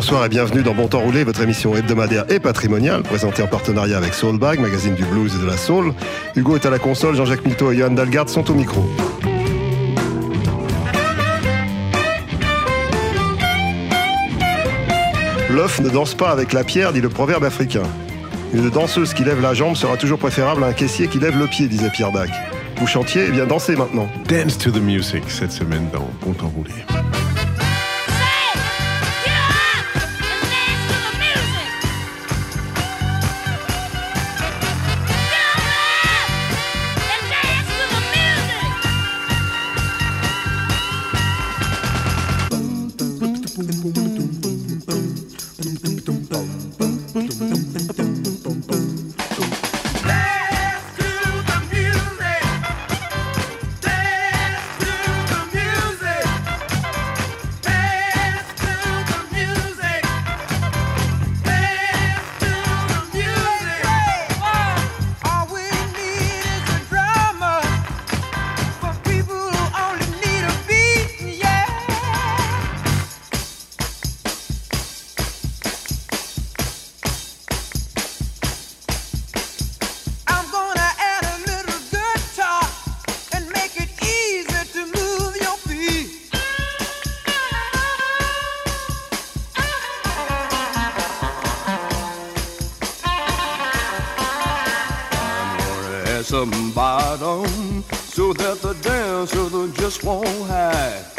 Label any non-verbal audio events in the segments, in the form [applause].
Bonsoir et bienvenue dans Bon Temps Roulé, votre émission hebdomadaire et patrimoniale, présentée en partenariat avec Soulbag, magazine du blues et de la soul. Hugo est à la console, Jean-Jacques Milto et Johan Dalgarde sont au micro. L'œuf ne danse pas avec la pierre, dit le proverbe africain. Une danseuse qui lève la jambe sera toujours préférable à un caissier qui lève le pied, disait Pierre Dac. Vous chantiez, eh bien dansez maintenant. Dance to the Music cette semaine dans Bon Temps Roulé. Bottom so that the dancer just won't hide.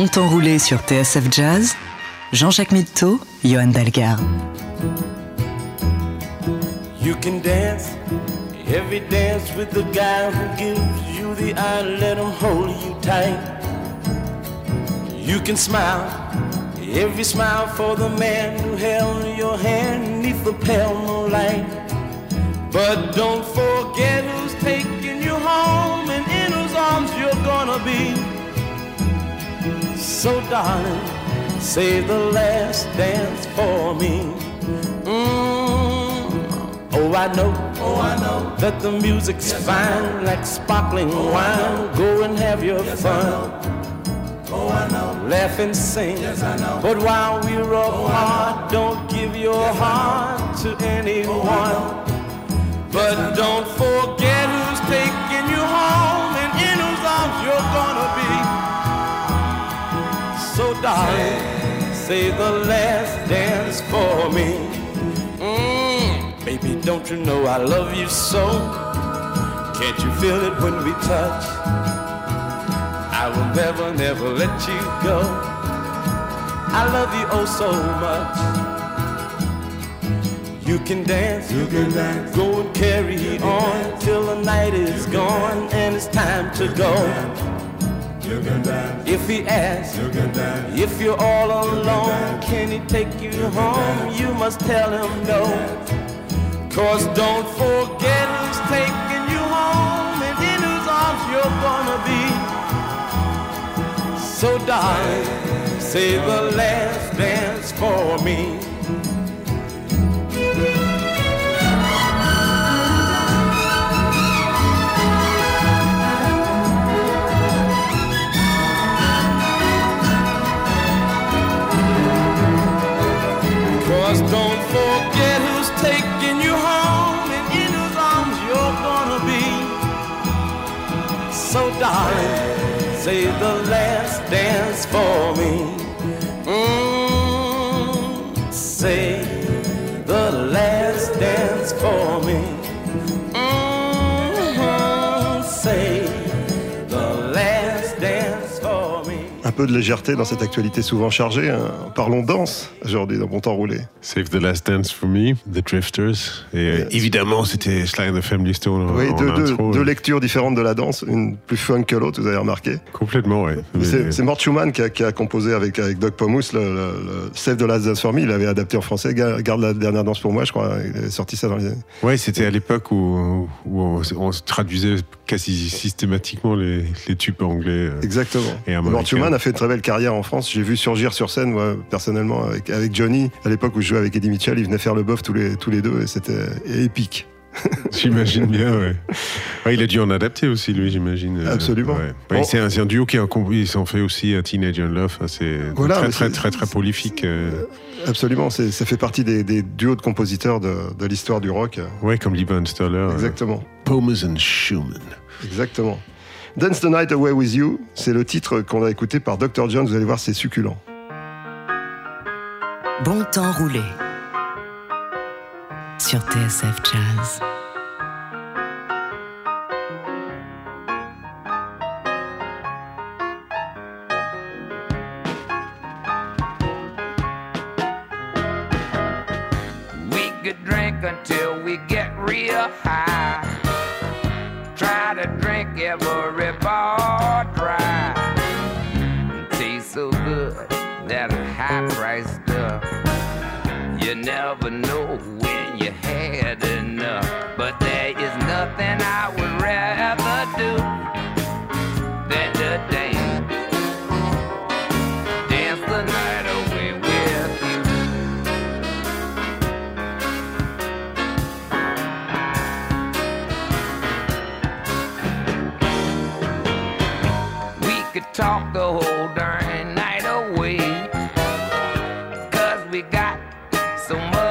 Bon temps roulé sur TSF Jazz, Jean-Jacques Mitteau, Johan Dalgarde. You can dance every dance with the guy who gives you the eye, let him hold you tight. You can smile every smile for the man who held your hand neath the pale moonlight. But don't forget who's taking you home and in whose arms you're gonna be. So, darling, save the last dance for me. Mm. Oh, I know, oh, I know that the music's fine, like sparkling wine. Go and have your fun. Oh, I know. Laugh and sing. Yes, I know. But while we're apart, don't give your heart to anyone. But don't forget who's taking you home and in whose arms you're gonna be. So, darling, say the last dance for me. Mm, baby, don't you know I love you so? Can't you feel it when we touch? I will never, never let you go. I love you oh so much. You can dance, you can dance. Go and carry on till the night is gone and it's time to go. If he asks, if you're all alone, can he take you home? You must tell him no. Cause don't forget who's taking you home and in whose arms you're gonna be. So darling, say the last dance for me. Darling, say the last dance for me. Un peu de légèreté dans cette actualité souvent chargée. hein. Parlons danse aujourd'hui dans Bon Temps Roulé. Save the Last Dance for Me, The Drifters. Et euh, évidemment, c'était Sly and the Family Stone Oui, en deux, deux- intro. deux lectures différentes de la danse, une plus fun que l'autre, vous avez remarqué. Complètement. Mais- C'est c'est Mort Schumann qui a, qui a composé avec, avec Doug Pomus le, le, le Save the Last Dance for Me. Il l'avait adapté en français. Ga- Garde la dernière danse pour moi, je crois. Il a sorti ça dans les. Ouais, c'était à l'époque où, où on, traduisait quasi systématiquement les, les tubes anglais. euh, Exactement. Et. Mort Schumann a fait une très belle carrière en France. J'ai vu surgir sur scène, moi, personnellement, avec, avec Johnny. À l'époque où je jouais avec Eddie Mitchell, ils venaient faire le bof tous les, tous les deux et c'était épique. [laughs] J'imagine bien, ouais. Ouais, Il a dû en adapter aussi, lui, j'imagine. Euh, Absolument. ouais. Ouais, Bon. c'est un, un duo qui s'en fait aussi un Teenage in Love. hein, C'est Voilà, très, très, très, très, prolifique. euh. Absolument. Ça fait partie des, des duos de compositeurs de, de l'histoire du rock. Ouais, comme Lee Van Stoller. euh, Exactement. Pomus and Schumann. Exactement. Dance the Night Away with You, c'est le titre qu'on a écouté par Dr. John. Vous allez voir, c'est succulent. Bon temps roulé sur TSF Jazz. We could drink until we get real high. Talk the whole darn night away. Cause we got so much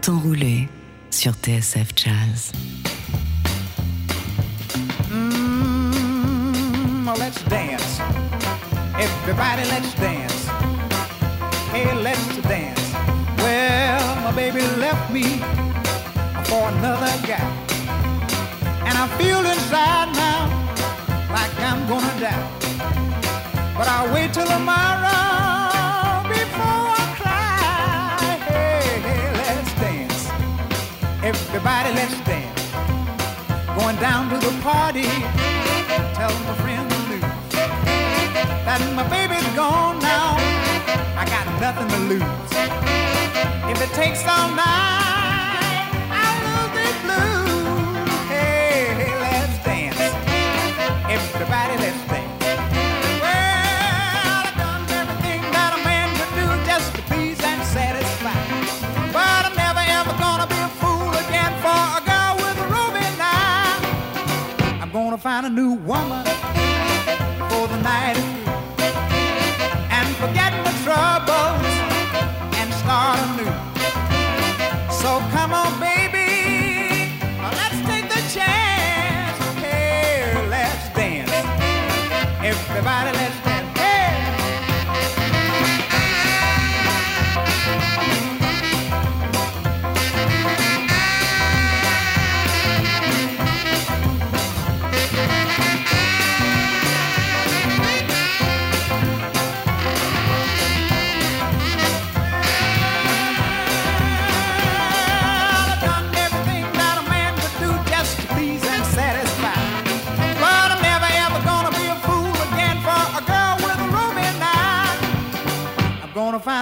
Bon temps roulé sur TSF Jazz. Mm, let's dance. Everybody, let's dance. Hey, let's dance. Well, my baby left me for another guy. And I feel inside now like I'm gonna die. But I'll wait till tomorrow Everybody, let's dance. Going down to the party, telling my friends to lose. That my baby's gone now. I got nothing to lose. If it takes all night, got a new woman.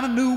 kind of knew.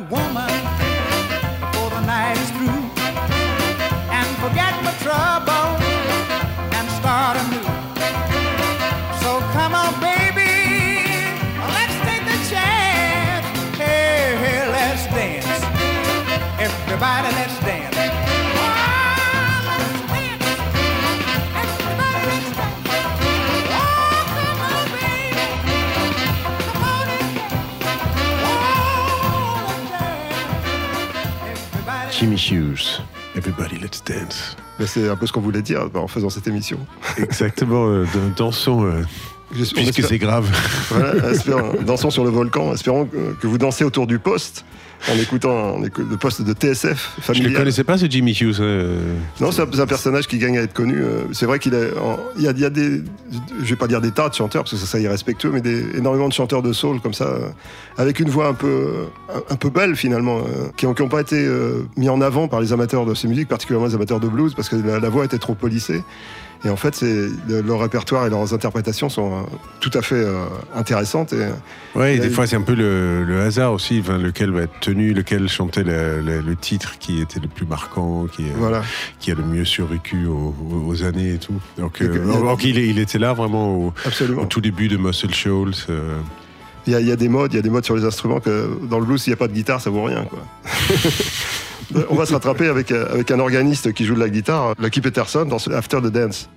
Jimmy Hughes. Everybody, let's dance. Mais c'est un peu ce qu'on voulait dire en faisant cette émission. Exactement, euh, dansons, puisque c'est grave. [laughs] Voilà, espérons- dansons sur le volcan. Espérons que, que vous dansez autour du poste en écoutant le poste de TSF Je ne familial. connaissais pas, ce Jimmy Hughes. euh. Non, c'est un, personnage qui gagne à être connu. Euh, C'est vrai qu'il Il y a, il y a des. Je vais pas dire des tas de chanteurs parce que ça serait irrespectueux, mais des, énormément de chanteurs de soul comme ça, euh, avec une voix un peu, un, peu belle finalement, qui n'ont pas été mis en avant par les amateurs de ces musiques, particulièrement les amateurs de blues, parce que la, la voix était trop polissée. Et en fait, leur répertoire et leurs interprétations sont euh, tout à fait euh, intéressantes. A des fois c'est un peu le, le hasard aussi, enfin, lequel va être tenu, lequel chantait le, le- le titre qui était le plus marquant, qui, euh, Voilà. qui a le mieux survécu aux, années et tout. Donc, Et que- donc, il, était là vraiment au, tout début de Muscle Shoals. euh. Il y, a, il y a des modes, il y a des modes sur les instruments que dans le blues, s'il n'y a pas de guitare, ça vaut rien. Quoi. [laughs] On va se rattraper avec, euh, avec un organiste qui joue de la guitare, Lucky Peterson, dans After the Dance.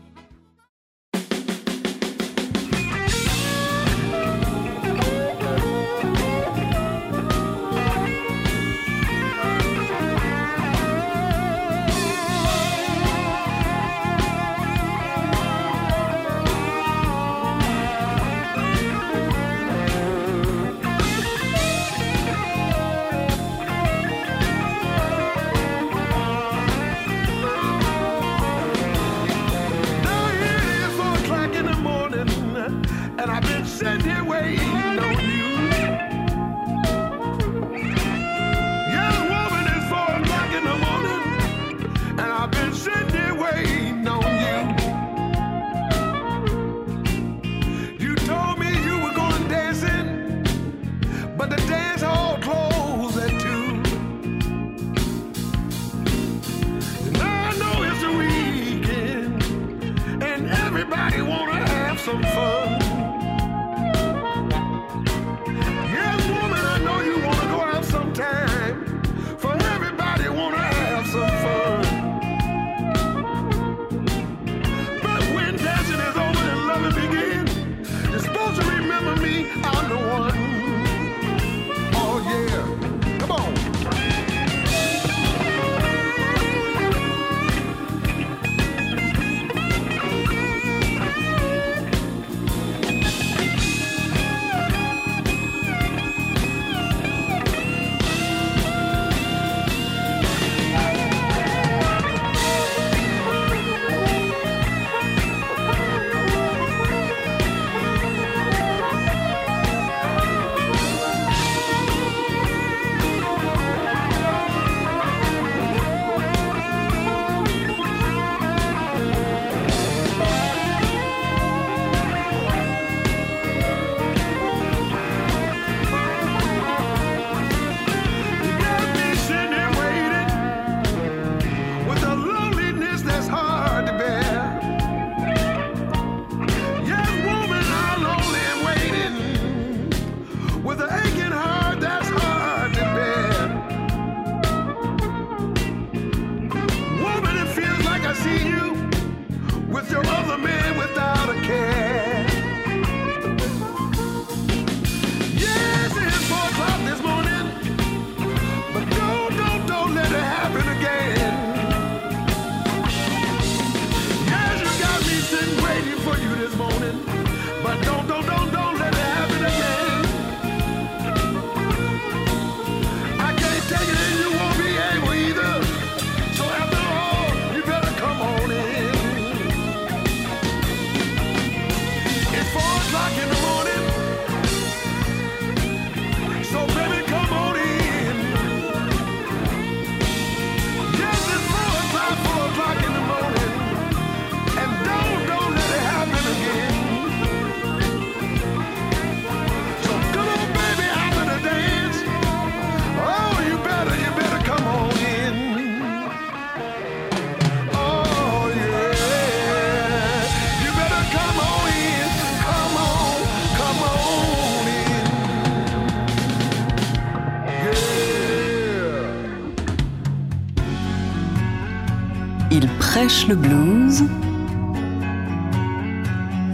Fraîche le blues.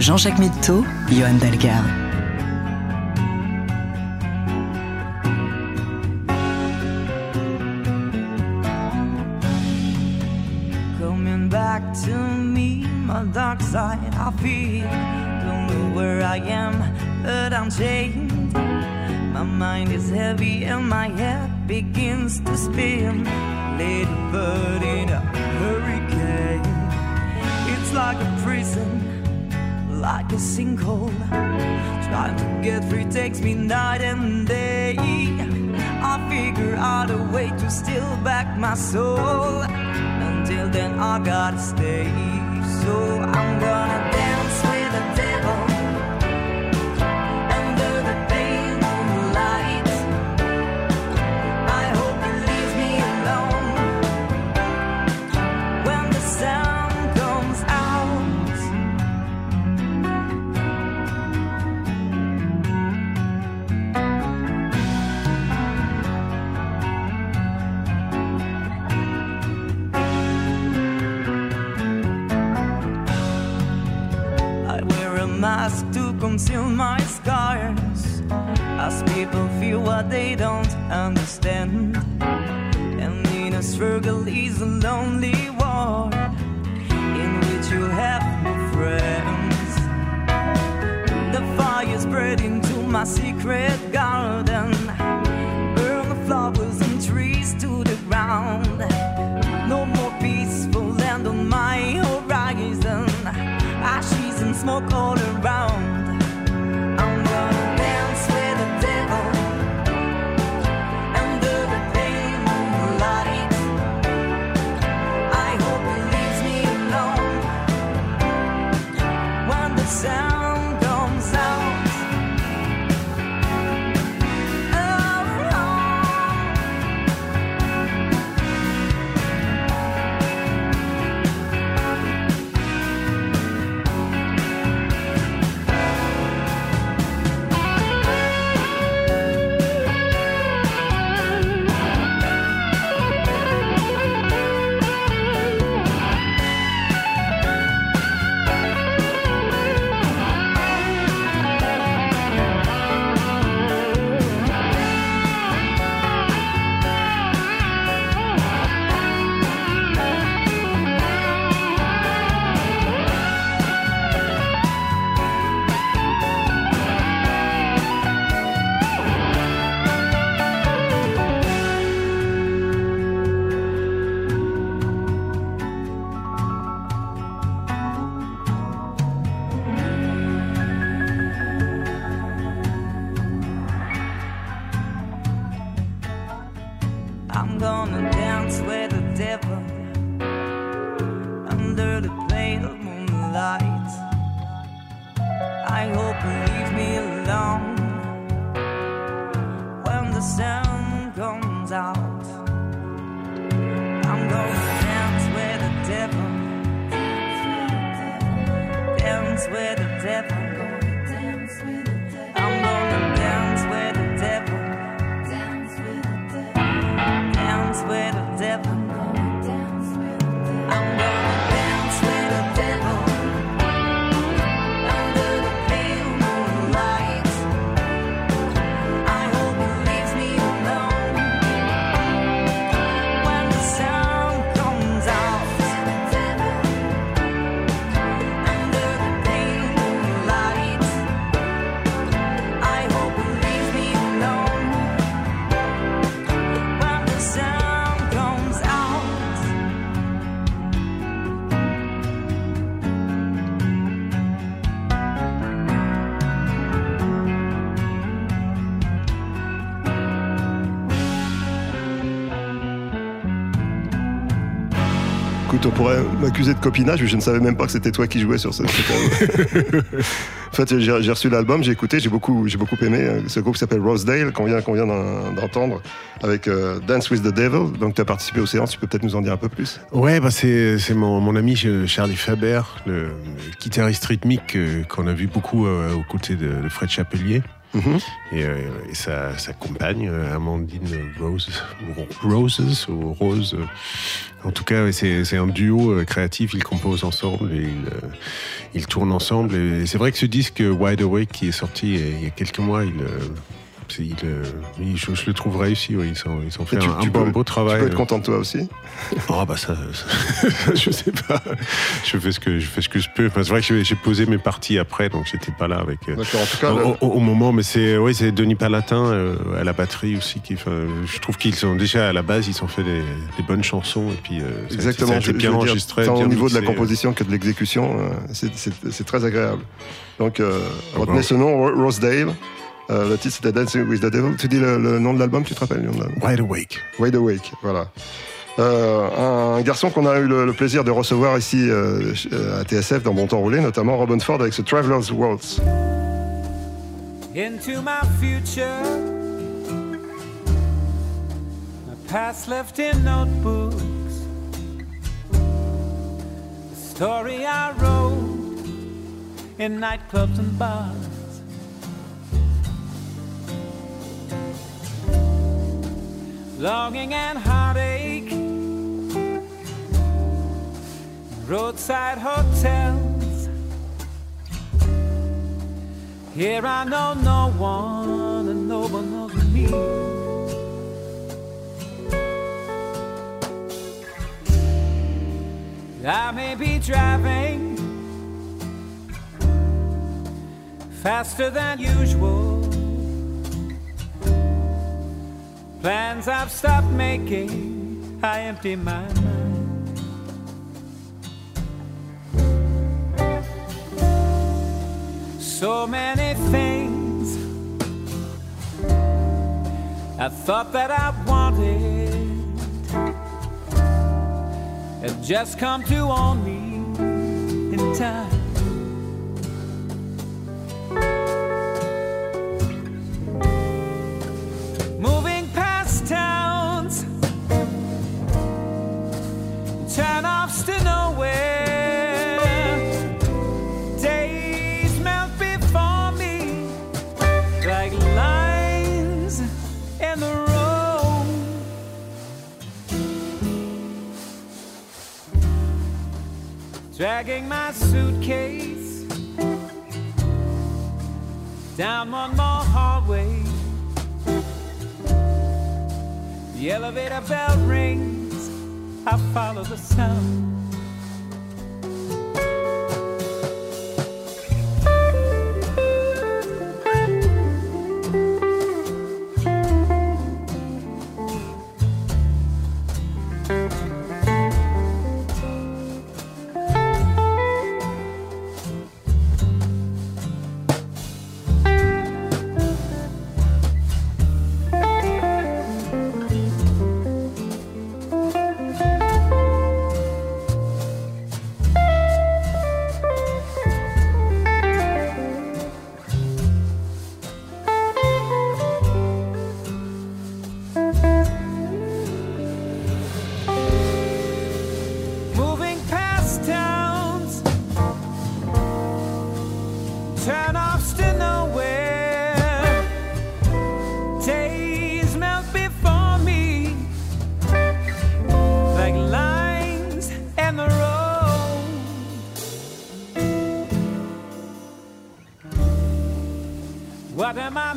Jean-Jacques Mitteau, Johan Dalgar. Coming back to me, my dark side, I feel. Don't know where I am, but I'm taking. my soul. Until then, I gotta stay. until my scars as people feel what they don't understand. And in a struggle is a lonely war in which you have no friends. The fire spread into my secret garden, burn the flowers and trees to the ground. No more peaceful land on my horizon. Ashes and smoke. Écoute, on pourrait m'accuser de copinage, mais je ne savais même pas que c'était toi qui jouais sur ce. [laughs] en fait, j'ai reçu l'album, j'ai écouté, j'ai beaucoup, j'ai beaucoup aimé euh, ce groupe qui s'appelle Rosedale, qu'on vient, d'entendre, avec euh, Dance with the Devil. Donc, tu as participé aux séances, tu peux peut-être nous en dire un peu plus? Ouais, bah c'est mon, mon ami euh, Charlie Faber, le, guitariste rythmique euh, qu'on a vu beaucoup euh, aux côtés de, de Fred Chapelier. Et, euh, et sa, sa compagne, euh, Amandine Rose, Roses, ou Rose. En tout cas, c'est un duo euh, créatif, ils composent ensemble et ils, ils tournent ensemble. Et c'est vrai que ce disque Wide Awake qui est sorti il y a quelques mois, il, il, euh, il- je, je le trouve réussi. ils ont, ils ont fait tu- un, tu beau, peux- beau travail. Tu peux être content de toi aussi? Oh bah ça, ça- [laughs] je sais pas. Je fais ce que je fais ce que je peux. Enfin, c'est vrai que j'ai- posé mes parties après, donc j'étais pas là avec. euh, D'accord, en tout cas, au, le- au- au moment, mais c'est oui, c'est Denis Palatin euh, à la batterie aussi qui. je trouve qu'ils sont déjà à la base, ils ont fait des, des bonnes chansons et puis. euh, ça- Exactement, ça a je, été bien je dire, enregistré. tant bien au niveau de la composition que de l'exécution, euh, c'est- très agréable. Donc, euh, Ah retenez bon. ce nom, Ro- Rosedale. Euh, le titre c'était Dancing with the Devil. Tu dis le, le nom de l'album, tu te rappelles le nom de l'album? Wide Awake. Wide Awake, voilà. Euh, un garçon qu'on a eu le, le plaisir de recevoir ici euh, à TSF dans Bon Temps Roulé, notamment Robin Ford avec ce Traveler's Waltz. into my future. My past left in notebooks. The story I wrote in nightclubs and bars. Longing and heartache. Roadside hotels. Here I know no one and no one knows me. I may be driving faster than usual. Plans I've stopped making, I empty my mind. so many things I thought that I wanted have just come to own me in time. Dragging my suitcase down one more hallway. The elevator bell rings. I follow the sound.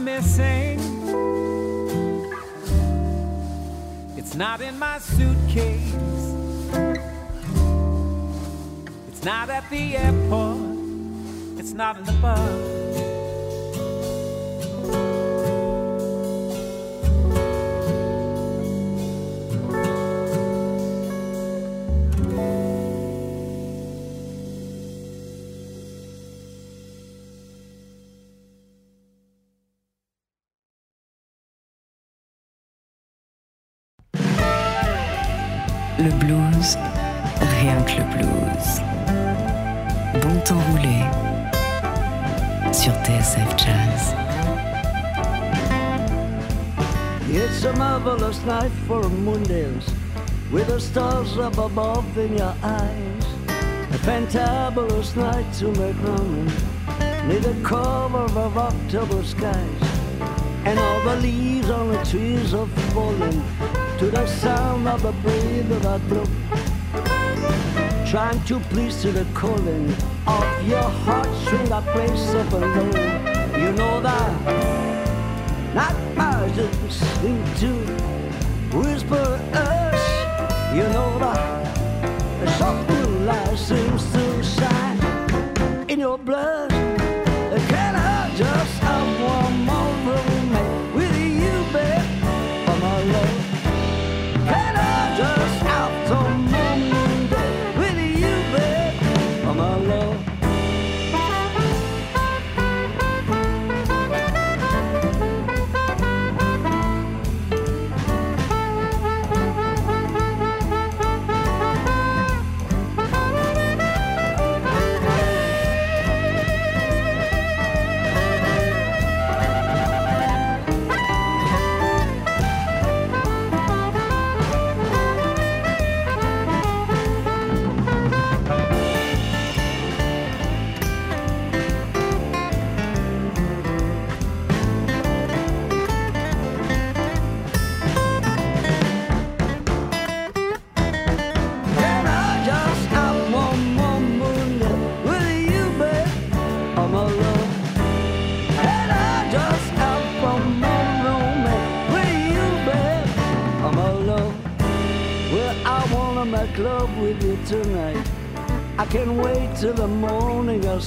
comecei Le blues rien que le blues. Bon temps roulé sur TSF Jazz. It's a marvelous night for a moon with the stars up above in your eyes. A fantabulous night to make running near the cover of October skies. And all the leaves on the trees are falling to the sound of the breeze that blow. Trying to please to the calling of your heart heartstring that plays up and low. You know that not margins seem to whisper us. You know that the soft blue light seems to shine in your blood.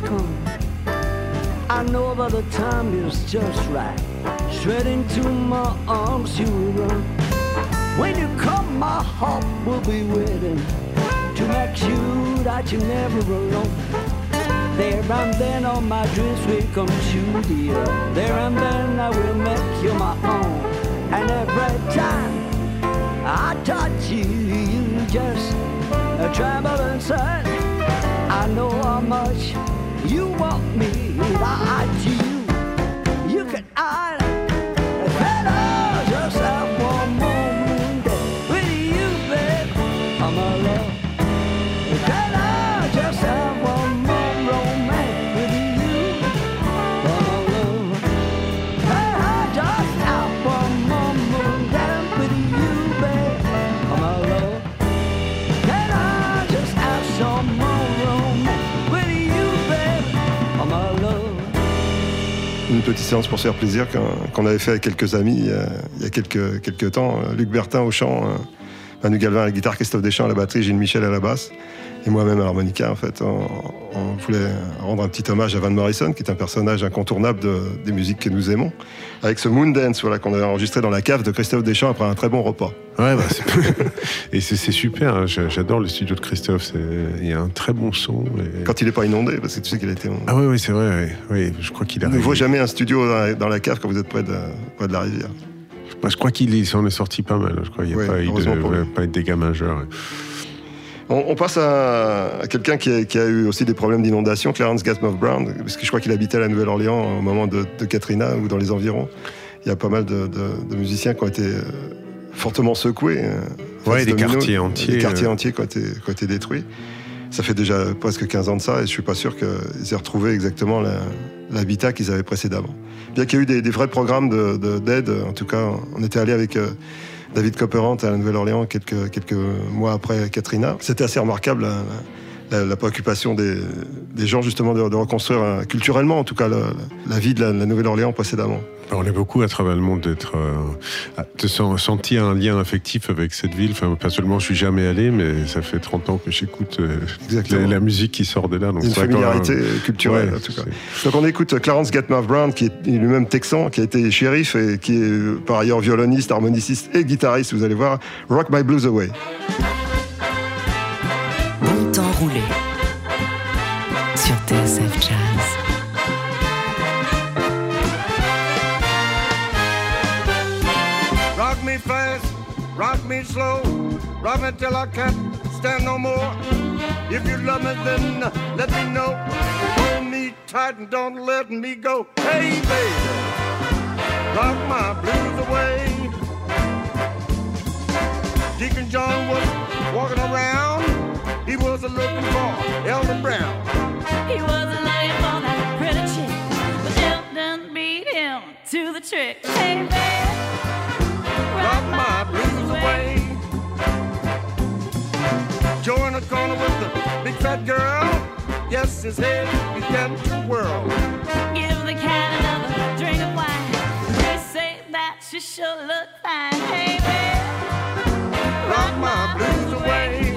Come. I know that the time is just right. Straight into my arms you run. When you come, my heart will be waiting to make sure that you're never alone. There and then all my dreams will come true, dear. There and then I will make you my own. And every time I touch you, you just tremble inside. I know how much you want me, that to petite séance pour se faire plaisir qu'on avait fait avec quelques amis il y a, il y a quelques, quelques temps. Euh, Luc Bertin au chant, euh, Manu Galvin à la guitare, Christophe Deschamps à la batterie, Gilles Michel à la basse et moi-même à l'harmonica. En fait, on, on voulait rendre un petit hommage à Van Morrison, qui est un personnage incontournable de- des musiques que nous aimons, avec ce Moon Dance voilà, qu'on avait enregistré dans la cave de Christophe Deschamps après un très bon repas. Ouais, bah, [laughs] et c'est super. hein. J'a- J'adore le studio de Christophe. Il y a un très bon son. et- Quand il n'est pas inondé, parce que tu sais qu'il a été. Ah oui, oui, c'est vrai. Oui, je crois qu'il a. Il ne vaut jamais un studio dans la, dans la cave quand vous êtes près de, près de la rivière. Moi, je crois qu'il s'en est sorti pas mal. Je crois qu'il n'y a Ouais, pas, eu de, pas eu dégâts majeurs. On, on passe à, à quelqu'un qui, a- qui a eu aussi des problèmes d'inondation, Clarence Gassmuff Brown, parce que je crois qu'il habitait à la Nouvelle-Orléans au moment de, de Katrina ou dans les environs. Il y a pas mal de, de- de musiciens qui ont été euh, fortement secoués. euh, Ouais, des domino, quartiers entiers, Des quartiers euh. entiers qui ont, été, qui ont été détruits. Ça fait déjà presque 15 ans de ça et je suis pas sûr qu'ils aient retrouvé exactement la- l'habitat qu'ils avaient précédemment. Bien qu'il y ait eu des, vrais programmes de- de- d'aide, en tout cas, on était allé avec euh, David Copperant à la Nouvelle-Orléans quelques, mois après Katrina. C'était assez remarquable la, la- la préoccupation des, des gens justement de, de reconstruire euh, culturellement en tout cas la, la vie de la, la Nouvelle-Orléans précédemment. On est beaucoup à travers le monde d'être, euh, de sen- sentir un lien affectif avec cette ville. Enfin, personnellement, je suis jamais allé, mais ça fait 30 ans que j'écoute euh, la, la musique qui sort de là. Donc Une un- familiarité culturelle Ouais, en tout cas. c'est- Donc on écoute Clarence Gatmuff Brown qui est lui-même texan, qui a été shérif et qui est par ailleurs violoniste, harmoniciste et guitariste, vous allez voir, Rock My Blues Away. Bon temps roulé sur TSF Jazz. Rock me fast, rock me slow, rock me till I can't stand no more. If you love me, then let me know. Hold me tight and don't let me go. Hey, baby, rock my blues away. Deacon John was walking around. He was a looking for Elder Brown. He was a looking for that pretty chick, but Elton beat him to the trick. Hey, baby, rock my blues away. Joe in the corner with the big fat girl. Yes, his head began to whirl. Give the cat another drink of wine. They say that she sure look fine. Hey, baby, rock my blues away.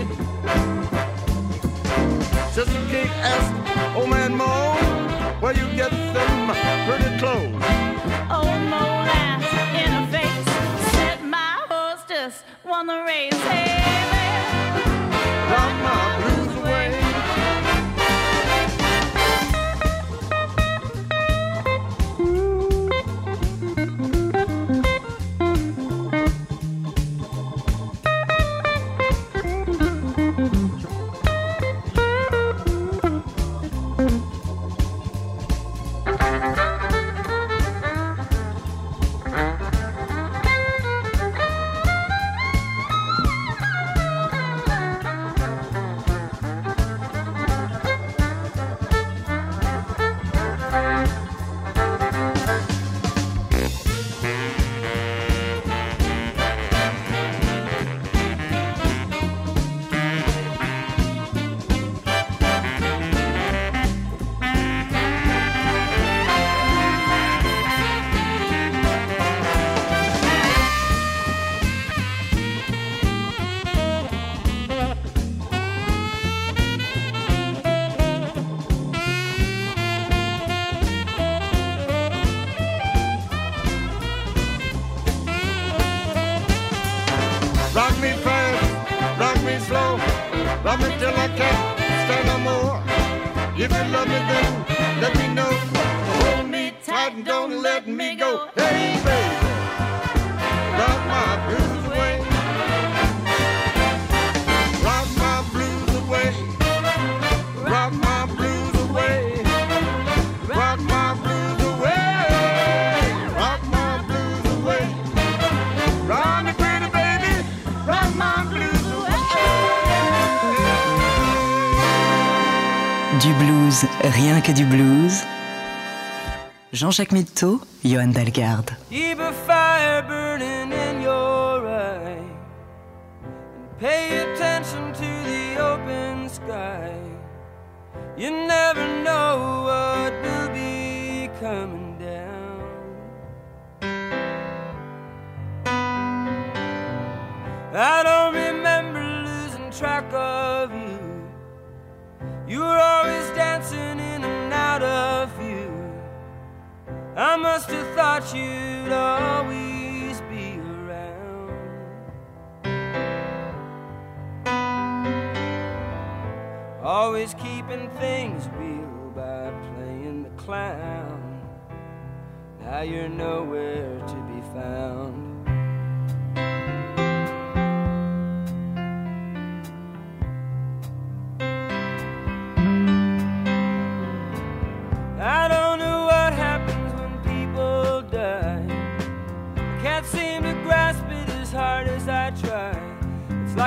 Sister Kate asked old oh, man Mo, where you get them pretty clothes? Oh, old mole ass in her face said my hostess won the race. Hey, If you love me, then let me know. Rien que du blues. Jean-Jacques Mitteau, Johan Dalgarde. Keep a fire burning in your eye. Pay attention to the open sky. You never know what will be coming must have thought you'd always be around. Always keeping things real by playing the clown. Now you're nowhere to be found.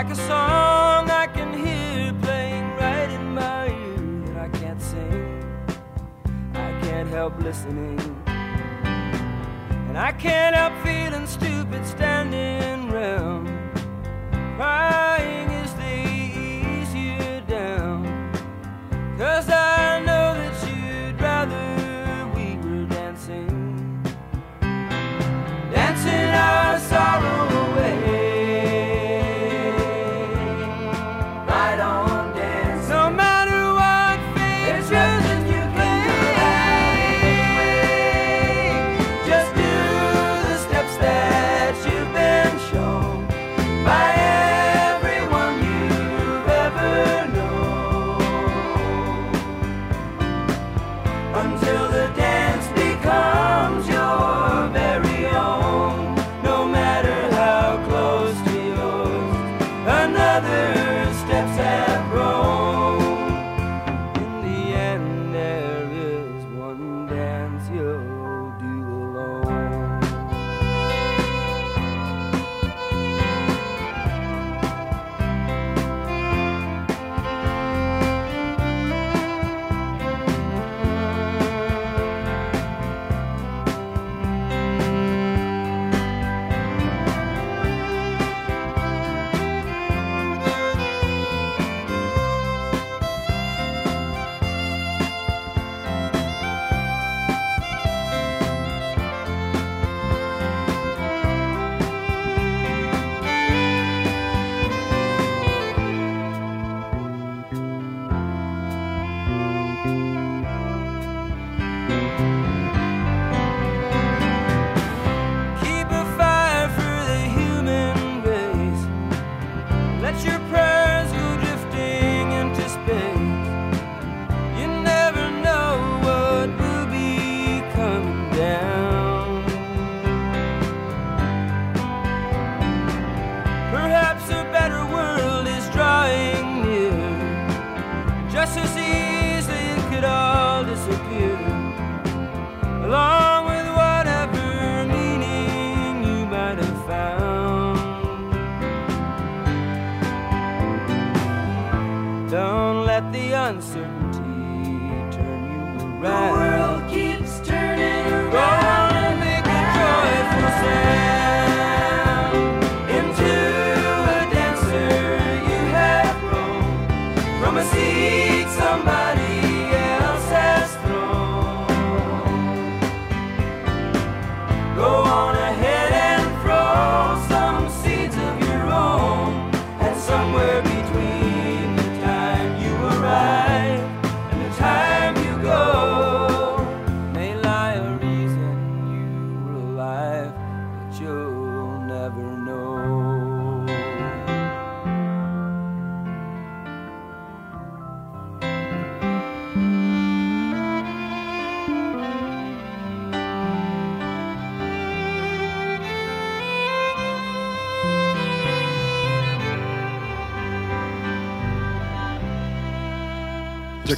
Like a song I can hear playing right in my ear that I can't sing. I can't help listening. And I can't help feeling stupid standing round. Crying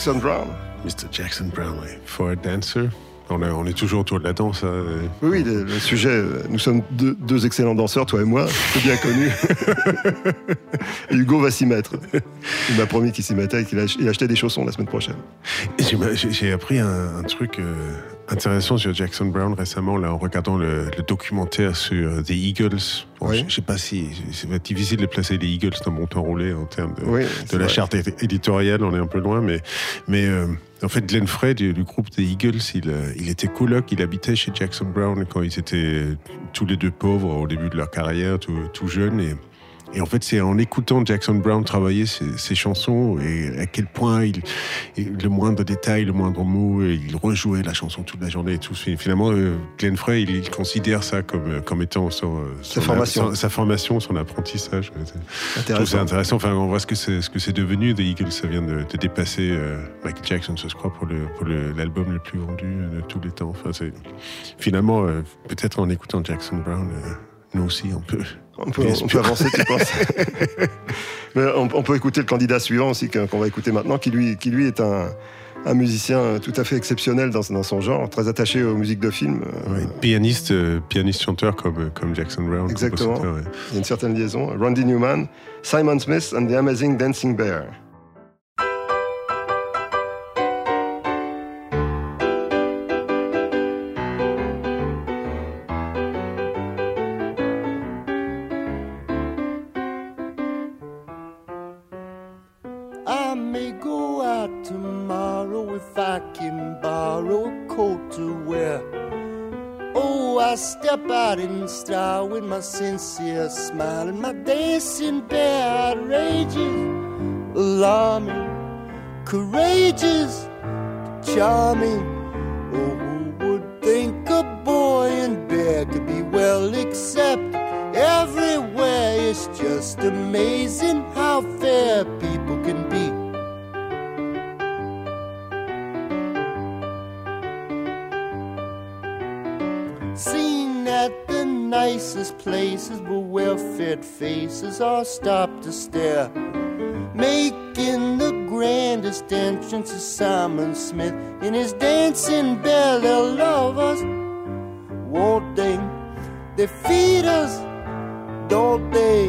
Jackson Brown. Mr. Jackson Brown, oui. For a Dancer. On, est- on est toujours autour de la danse. hein. Oui, le, le sujet, euh, nous sommes deux, deux excellents danseurs, toi et moi, c'est bien connu. [laughs] Et Hugo va s'y mettre. Il m'a promis qu'il s'y mettait et qu'il ach- il achetait des chaussons la semaine prochaine. J'ai- appris un, un truc euh, intéressant sur Jackson Brown récemment, là, en regardant le, le documentaire sur euh, The Eagles. Bon, Je je sais pas si c'est difficile de placer les Eagles dans mon temps roulé en termes de, Oui, de la vrai. charte éditoriale, on est un peu loin, mais, mais euh, en fait, Glenn Frey du, du groupe The Eagles, il, euh, il était coloc, il habitait chez Jackson Brown quand ils étaient tous les deux pauvres au début de leur carrière, tout, tout jeunes. Et, et en fait, c'est en écoutant Jackson Brown travailler ses, ses chansons et à quel point il, le moindre détail, le moindre mot, il rejouait la chanson toute la journée et tout. Finalement, euh, Glenn Frey, il, il considère ça comme, comme étant son, euh, son- formation. son- sa formation, son apprentissage. Intéressant. c'est intéressant. Enfin, on voit ce que c'est, ce que c'est devenu. The Eagles, ça vient de, de dépasser euh, Michael Jackson, je crois, pour le, pour le- l'album le, plus vendu de tous les temps. Enfin, c'est finalement euh, peut-être en écoutant Jackson Brown, euh, nous aussi, on peut. On peut, on peut avancer, tu penses? [laughs] Mais on, on peut écouter le candidat suivant aussi, qu'on va écouter maintenant, qui lui, qui lui est un, un musicien tout à fait exceptionnel dans, dans son genre, très attaché aux musiques de films. euh, pianiste, euh, pianiste chanteur comme, comme Jackson Brown. Exactement. ouais. Il y a une certaine liaison. Randy Newman, Simon Smith and the Amazing Dancing Bear. Sincere smile and my dancing bear outrageous, alarming, courageous, charming. Oh, who would think a boy in bear could be well accepted everywhere? It's just amazing well-fed faces all stop to stare. Making the grandest entrance is Simon Smith in his dancing bear. They'll love us, won't they? They feed us, don't they?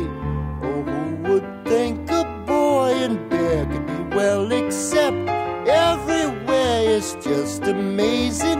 Oh, who would think a boy in bear could be well accepted everywhere? It's just amazing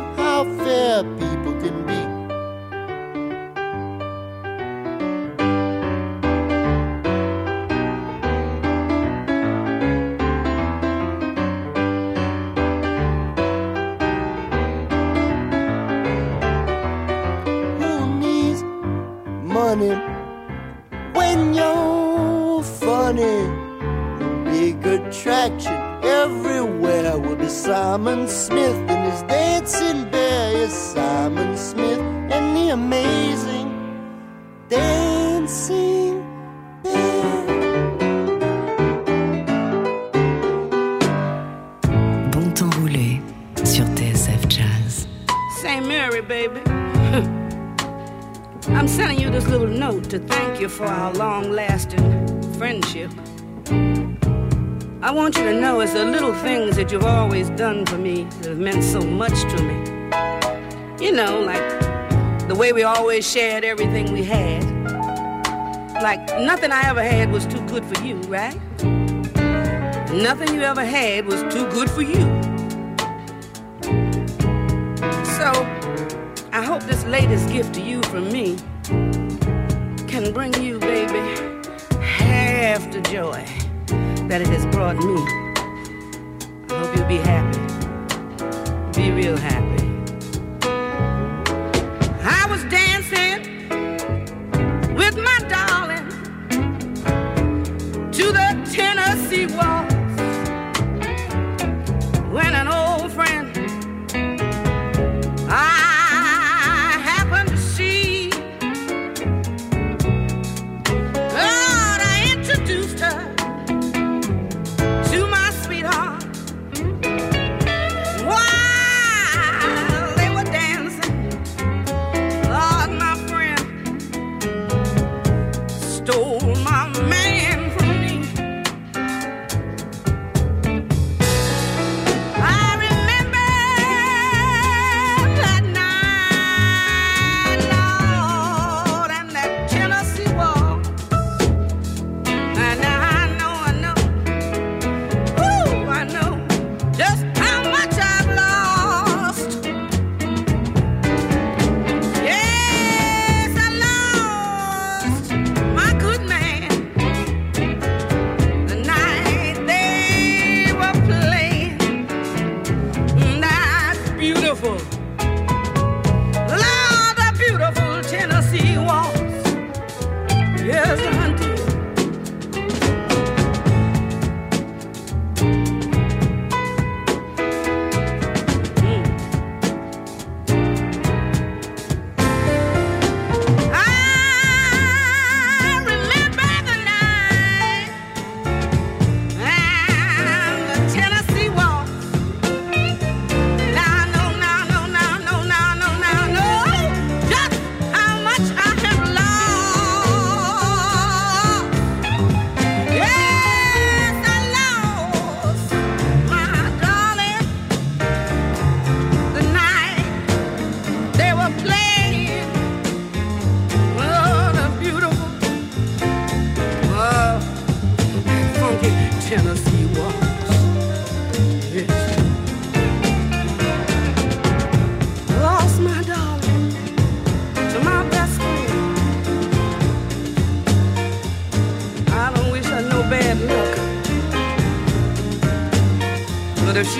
things that you've always done for me that have meant so much to me. You know, like the way we always shared everything we had. Like nothing I ever had was too good for you, right? Nothing you ever had was too good for you. So, I hope this latest gift to you from me can bring you, baby, half the joy that it has brought me. Be happy. Be real happy. I was dancing with my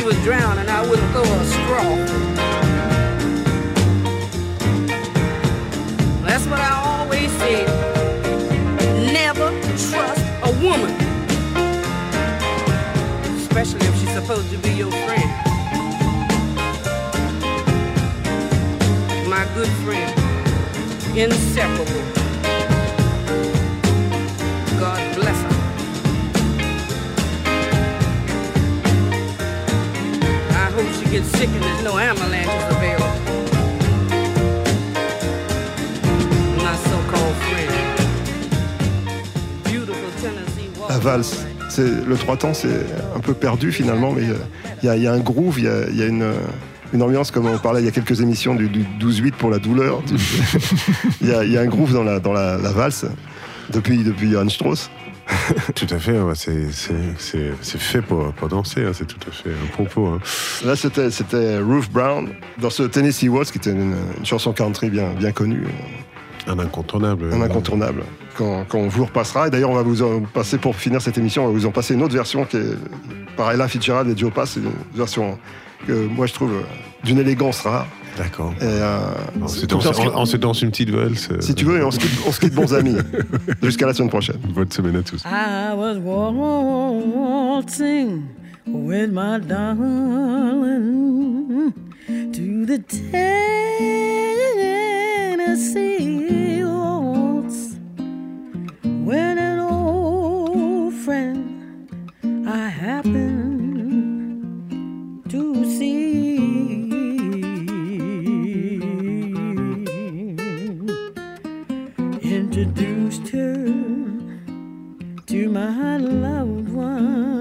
was drowning, I wouldn't throw a straw. That's what I always say. Never trust a woman, especially if she's supposed to be your friend. My good friend, inseparable. Gets sick and there's no available. Beautiful Tennessee le trois temps, c'est un peu perdu finalement, mais euh, il y, a- un groove, il y a, euh, une ambiance, comme on parlait il y a quelques émissions du, du 12-8 pour la douleur. [laughs] Il y, a, un groove dans la valse, depuis, depuis Johann Strauss. [laughs] Tout à fait, ouais, c'est- c'est c'est- c'est fait pour, pour danser, hein, c'est tout à fait un propos. hein. Là, c'était, c'était Ruth Brown dans ce Tennessee Waltz, qui était une, une chanson country bien, bien connue. Un incontournable. Un incontournable. Quand, quand on vous repassera, et d'ailleurs, on va vous en passer, pour finir cette émission, on va vous en passer une autre version qui est par Ella Fitzgerald et Joe Pass, une version que moi je trouve euh, d'une élégance rare. D'accord. Euh, On on- on se danse une petite valse. euh, Si tu veux, et on se quitte, on se quitte bons amis. [laughs] Jusqu'à la semaine prochaine. Bonne semaine à tous. I was waltzing with my darling to the Tennessee waltz when an old friend I happened to my loved one